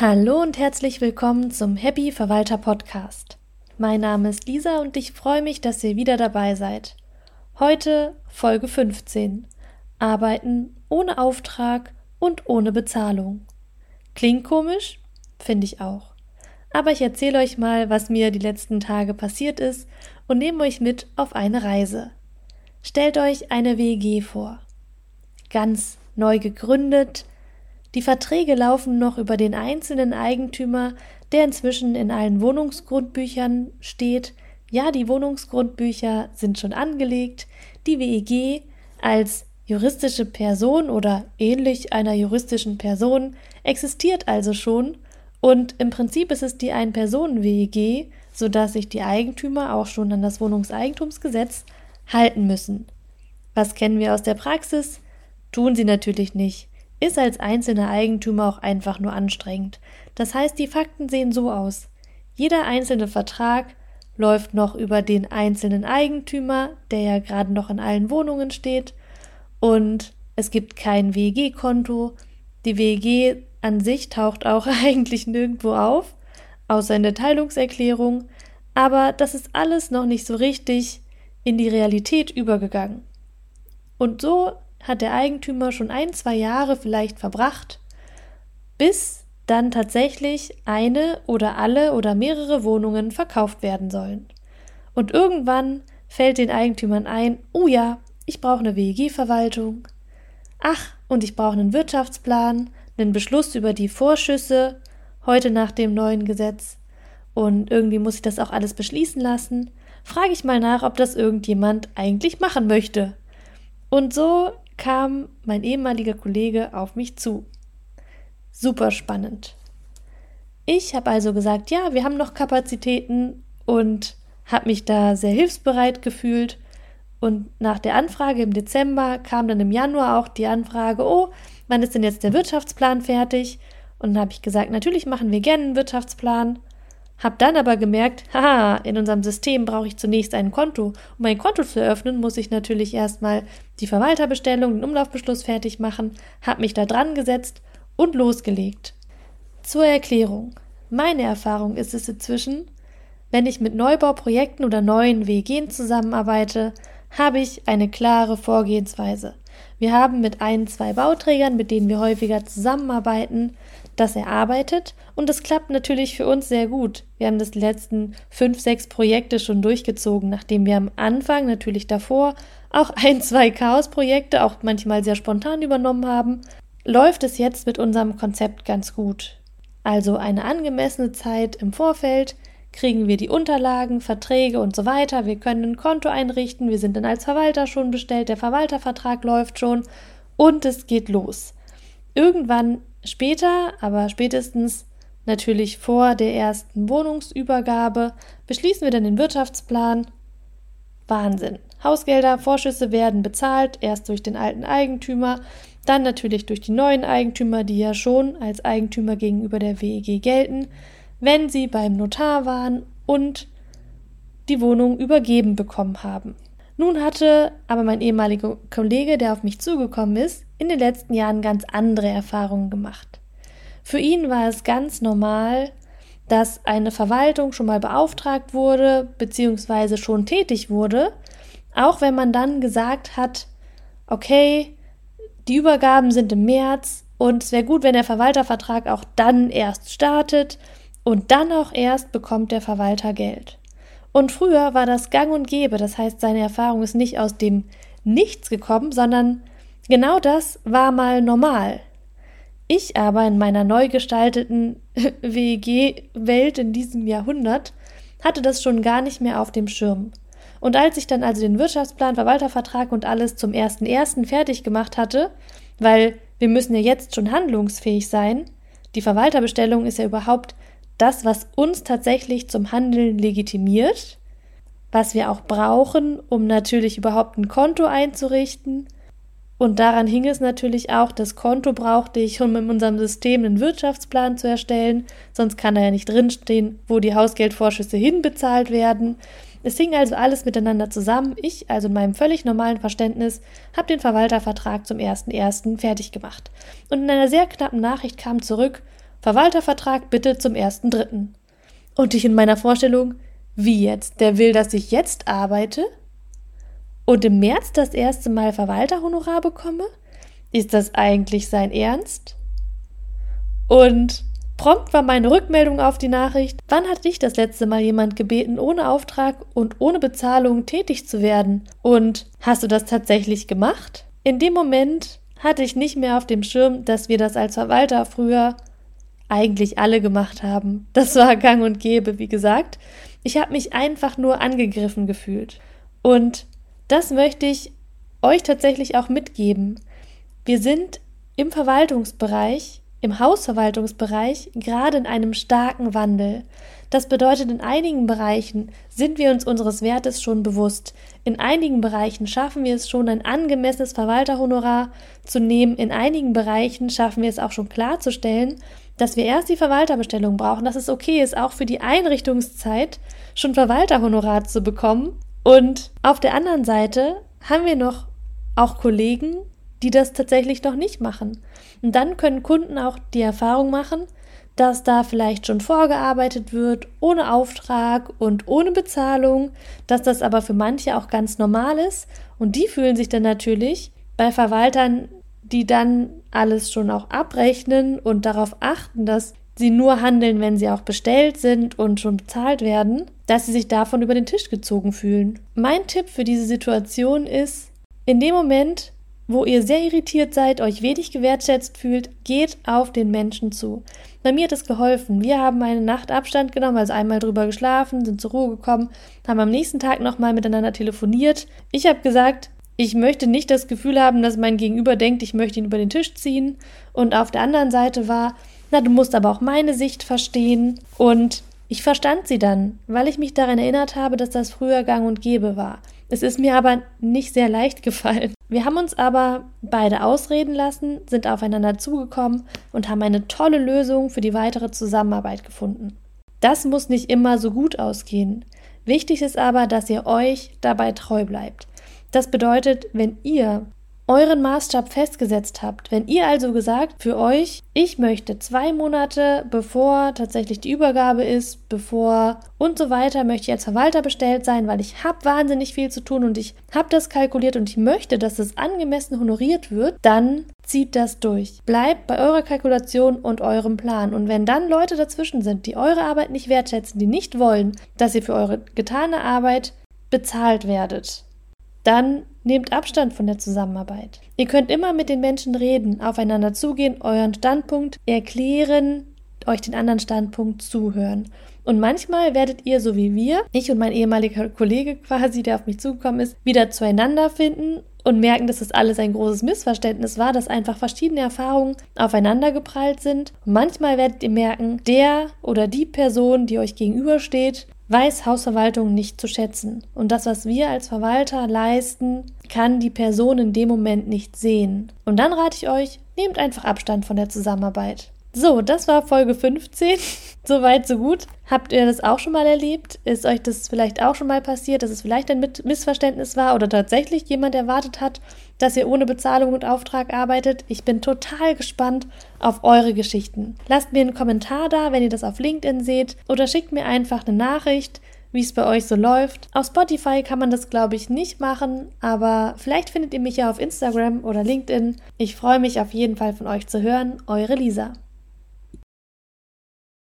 Hallo und herzlich willkommen zum Happy Verwalter Podcast. Mein Name ist Lisa und ich freue mich, dass ihr wieder dabei seid. Heute Folge 15. Arbeiten ohne Auftrag und ohne Bezahlung. Klingt komisch? Finde ich auch. Aber ich erzähle euch mal, was mir die letzten Tage passiert ist und nehme euch mit auf eine Reise. Stellt euch eine WG vor. Ganz neu gegründet, die Verträge laufen noch über den einzelnen Eigentümer, der inzwischen in allen Wohnungsgrundbüchern steht. Ja, die Wohnungsgrundbücher sind schon angelegt. Die WEG als juristische Person oder ähnlich einer juristischen Person existiert also schon und im Prinzip ist es die Ein-Personen-WEG, sodass sich die Eigentümer auch schon an das Wohnungseigentumsgesetz halten müssen. Was kennen wir aus der Praxis? Tun sie natürlich nicht ist als einzelner Eigentümer auch einfach nur anstrengend. Das heißt, die Fakten sehen so aus. Jeder einzelne Vertrag läuft noch über den einzelnen Eigentümer, der ja gerade noch in allen Wohnungen steht, und es gibt kein WEG-Konto. Die WEG an sich taucht auch eigentlich nirgendwo auf, außer in der Teilungserklärung, aber das ist alles noch nicht so richtig in die Realität übergegangen. Und so hat der Eigentümer schon ein, zwei Jahre vielleicht verbracht, bis dann tatsächlich eine oder alle oder mehrere Wohnungen verkauft werden sollen. Und irgendwann fällt den Eigentümern ein, oh ja, ich brauche eine WEG-Verwaltung. Ach, und ich brauche einen Wirtschaftsplan, einen Beschluss über die Vorschüsse, heute nach dem neuen Gesetz. Und irgendwie muss ich das auch alles beschließen lassen. Frage ich mal nach, ob das irgendjemand eigentlich machen möchte. Und so kam mein ehemaliger Kollege auf mich zu. Super spannend. Ich habe also gesagt, ja, wir haben noch Kapazitäten und habe mich da sehr hilfsbereit gefühlt. Und nach der Anfrage im Dezember kam dann im Januar auch die Anfrage, oh, wann ist denn jetzt der Wirtschaftsplan fertig? Und dann habe ich gesagt, natürlich machen wir gerne einen Wirtschaftsplan. Hab dann aber gemerkt, haha, in unserem System brauche ich zunächst ein Konto. Um ein Konto zu eröffnen, muss ich natürlich erstmal die Verwalterbestellung, den Umlaufbeschluss fertig machen, hab mich da dran gesetzt und losgelegt. Zur Erklärung. Meine Erfahrung ist es inzwischen, wenn ich mit Neubauprojekten oder neuen WGen zusammenarbeite, habe ich eine klare Vorgehensweise. Wir haben mit ein, zwei Bauträgern, mit denen wir häufiger zusammenarbeiten, das erarbeitet und es klappt natürlich für uns sehr gut. Wir haben das letzten fünf, sechs Projekte schon durchgezogen, nachdem wir am Anfang natürlich davor auch ein, zwei Chaos-Projekte auch manchmal sehr spontan übernommen haben, läuft es jetzt mit unserem Konzept ganz gut. Also eine angemessene Zeit im Vorfeld, kriegen wir die Unterlagen, Verträge und so weiter. Wir können ein Konto einrichten, wir sind dann als Verwalter schon bestellt, der Verwaltervertrag läuft schon und es geht los. Irgendwann später, aber spätestens natürlich vor der ersten Wohnungsübergabe, beschließen wir dann den Wirtschaftsplan. Wahnsinn. Hausgelder, Vorschüsse werden bezahlt, erst durch den alten Eigentümer, dann natürlich durch die neuen Eigentümer, die ja schon als Eigentümer gegenüber der WEG gelten wenn sie beim Notar waren und die Wohnung übergeben bekommen haben. Nun hatte aber mein ehemaliger Kollege, der auf mich zugekommen ist, in den letzten Jahren ganz andere Erfahrungen gemacht. Für ihn war es ganz normal, dass eine Verwaltung schon mal beauftragt wurde, beziehungsweise schon tätig wurde, auch wenn man dann gesagt hat, okay, die Übergaben sind im März und es wäre gut, wenn der Verwaltervertrag auch dann erst startet und dann auch erst bekommt der Verwalter Geld. Und früher war das gang und gäbe, das heißt, seine Erfahrung ist nicht aus dem Nichts gekommen, sondern genau das war mal normal. Ich aber in meiner neu gestalteten WEG-Welt in diesem Jahrhundert hatte das schon gar nicht mehr auf dem Schirm. Und als ich dann also den Wirtschaftsplan, Verwaltervertrag und alles zum ersten ersten fertig gemacht hatte, weil wir müssen ja jetzt schon handlungsfähig sein, die Verwalterbestellung ist ja überhaupt das, was uns tatsächlich zum Handeln legitimiert, was wir auch brauchen, um natürlich überhaupt ein Konto einzurichten. Und daran hing es natürlich auch, das Konto brauchte ich, um in unserem System einen Wirtschaftsplan zu erstellen, sonst kann da ja nicht drinstehen, wo die Hausgeldvorschüsse hinbezahlt werden. Es hing also alles miteinander zusammen. Ich, also in meinem völlig normalen Verständnis, habe den Verwaltervertrag zum 1.1. fertig gemacht. Und in einer sehr knappen Nachricht kam zurück, Verwaltervertrag bitte zum 1.3. Und ich in meiner Vorstellung, wie jetzt? Der will, dass ich jetzt arbeite? Und im März das erste Mal Verwalterhonorar bekomme? Ist das eigentlich sein Ernst? Und prompt war meine Rückmeldung auf die Nachricht, wann hat dich das letzte Mal jemand gebeten, ohne Auftrag und ohne Bezahlung tätig zu werden? Und hast du das tatsächlich gemacht? In dem Moment hatte ich nicht mehr auf dem Schirm, dass wir das als Verwalter früher eigentlich alle gemacht haben. Das war gang und gäbe, wie gesagt. Ich habe mich einfach nur angegriffen gefühlt. Und das möchte ich euch tatsächlich auch mitgeben. Wir sind im Verwaltungsbereich, im Hausverwaltungsbereich gerade in einem starken Wandel. Das bedeutet, in einigen Bereichen sind wir uns unseres Wertes schon bewusst. In einigen Bereichen schaffen wir es schon, ein angemessenes Verwalterhonorar zu nehmen. In einigen Bereichen schaffen wir es auch schon klarzustellen, dass wir erst die Verwalterbestellung brauchen, dass es okay ist, auch für die Einrichtungszeit schon Verwalterhonorar zu bekommen. Und auf der anderen Seite haben wir noch auch Kollegen, die das tatsächlich noch nicht machen. Und dann können Kunden auch die Erfahrung machen, dass da vielleicht schon vorgearbeitet wird, ohne Auftrag und ohne Bezahlung, dass das aber für manche auch ganz normal ist. Und die fühlen sich dann natürlich bei Verwaltern, die dann alles schon auch abrechnen und darauf achten, dass sie nur handeln, wenn sie auch bestellt sind und schon bezahlt werden, dass sie sich davon über den Tisch gezogen fühlen. Mein Tipp für diese Situation ist, in dem Moment, wo ihr sehr irritiert seid, euch wenig gewertschätzt fühlt, geht auf den Menschen zu. Bei mir hat es geholfen. Wir haben eine Nacht Abstand genommen, also einmal drüber geschlafen, sind zur Ruhe gekommen, haben am nächsten Tag nochmal miteinander telefoniert. Ich habe gesagt, ich möchte nicht das Gefühl haben, dass mein Gegenüber denkt, ich möchte ihn über den Tisch ziehen. Und auf der anderen Seite war, na, du musst aber auch meine Sicht verstehen. Und ich verstand sie dann, weil ich mich daran erinnert habe, dass das früher gang und gäbe war. Es ist mir aber nicht sehr leicht gefallen. Wir haben uns aber beide ausreden lassen, sind aufeinander zugekommen und haben eine tolle Lösung für die weitere Zusammenarbeit gefunden. Das muss nicht immer so gut ausgehen. Wichtig ist aber, dass ihr euch dabei treu bleibt. Das bedeutet, wenn ihr euren Maßstab festgesetzt habt, wenn ihr also gesagt für euch, ich möchte zwei Monate bevor tatsächlich die Übergabe ist, bevor und so weiter, möchte ich als Verwalter bestellt sein, weil ich habe wahnsinnig viel zu tun und ich habe das kalkuliert und ich möchte, dass es angemessen honoriert wird, dann zieht das durch. Bleibt bei eurer Kalkulation und eurem Plan. Und wenn dann Leute dazwischen sind, die eure Arbeit nicht wertschätzen, die nicht wollen, dass ihr für eure getane Arbeit bezahlt werdet, dann nehmt Abstand von der Zusammenarbeit. Ihr könnt immer mit den Menschen reden, aufeinander zugehen, euren Standpunkt erklären, euch den anderen Standpunkt zuhören. Und manchmal werdet ihr, so wie wir, ich und mein ehemaliger Kollege quasi, der auf mich zugekommen ist, wieder zueinander finden und merken, dass das alles ein großes Missverständnis war, dass einfach verschiedene Erfahrungen aufeinander geprallt sind. Und manchmal werdet ihr merken, der oder die Person, die euch gegenübersteht, weiß Hausverwaltung nicht zu schätzen. Und das, was wir als Verwalter leisten, kann die Person in dem Moment nicht sehen. Und dann rate ich euch, nehmt einfach Abstand von der Zusammenarbeit. So, das war Folge 15. Soweit, so gut. Habt ihr das auch schon mal erlebt? Ist euch das vielleicht auch schon mal passiert, dass es vielleicht ein Missverständnis war oder tatsächlich jemand erwartet hat, dass ihr ohne Bezahlung und Auftrag arbeitet? Ich bin total gespannt auf eure Geschichten. Lasst mir einen Kommentar da, wenn ihr das auf LinkedIn seht oder schickt mir einfach eine Nachricht wie es bei euch so läuft. Auf Spotify kann man das, glaube ich, nicht machen, aber vielleicht findet ihr mich ja auf Instagram oder LinkedIn. Ich freue mich auf jeden Fall von euch zu hören. Eure Lisa.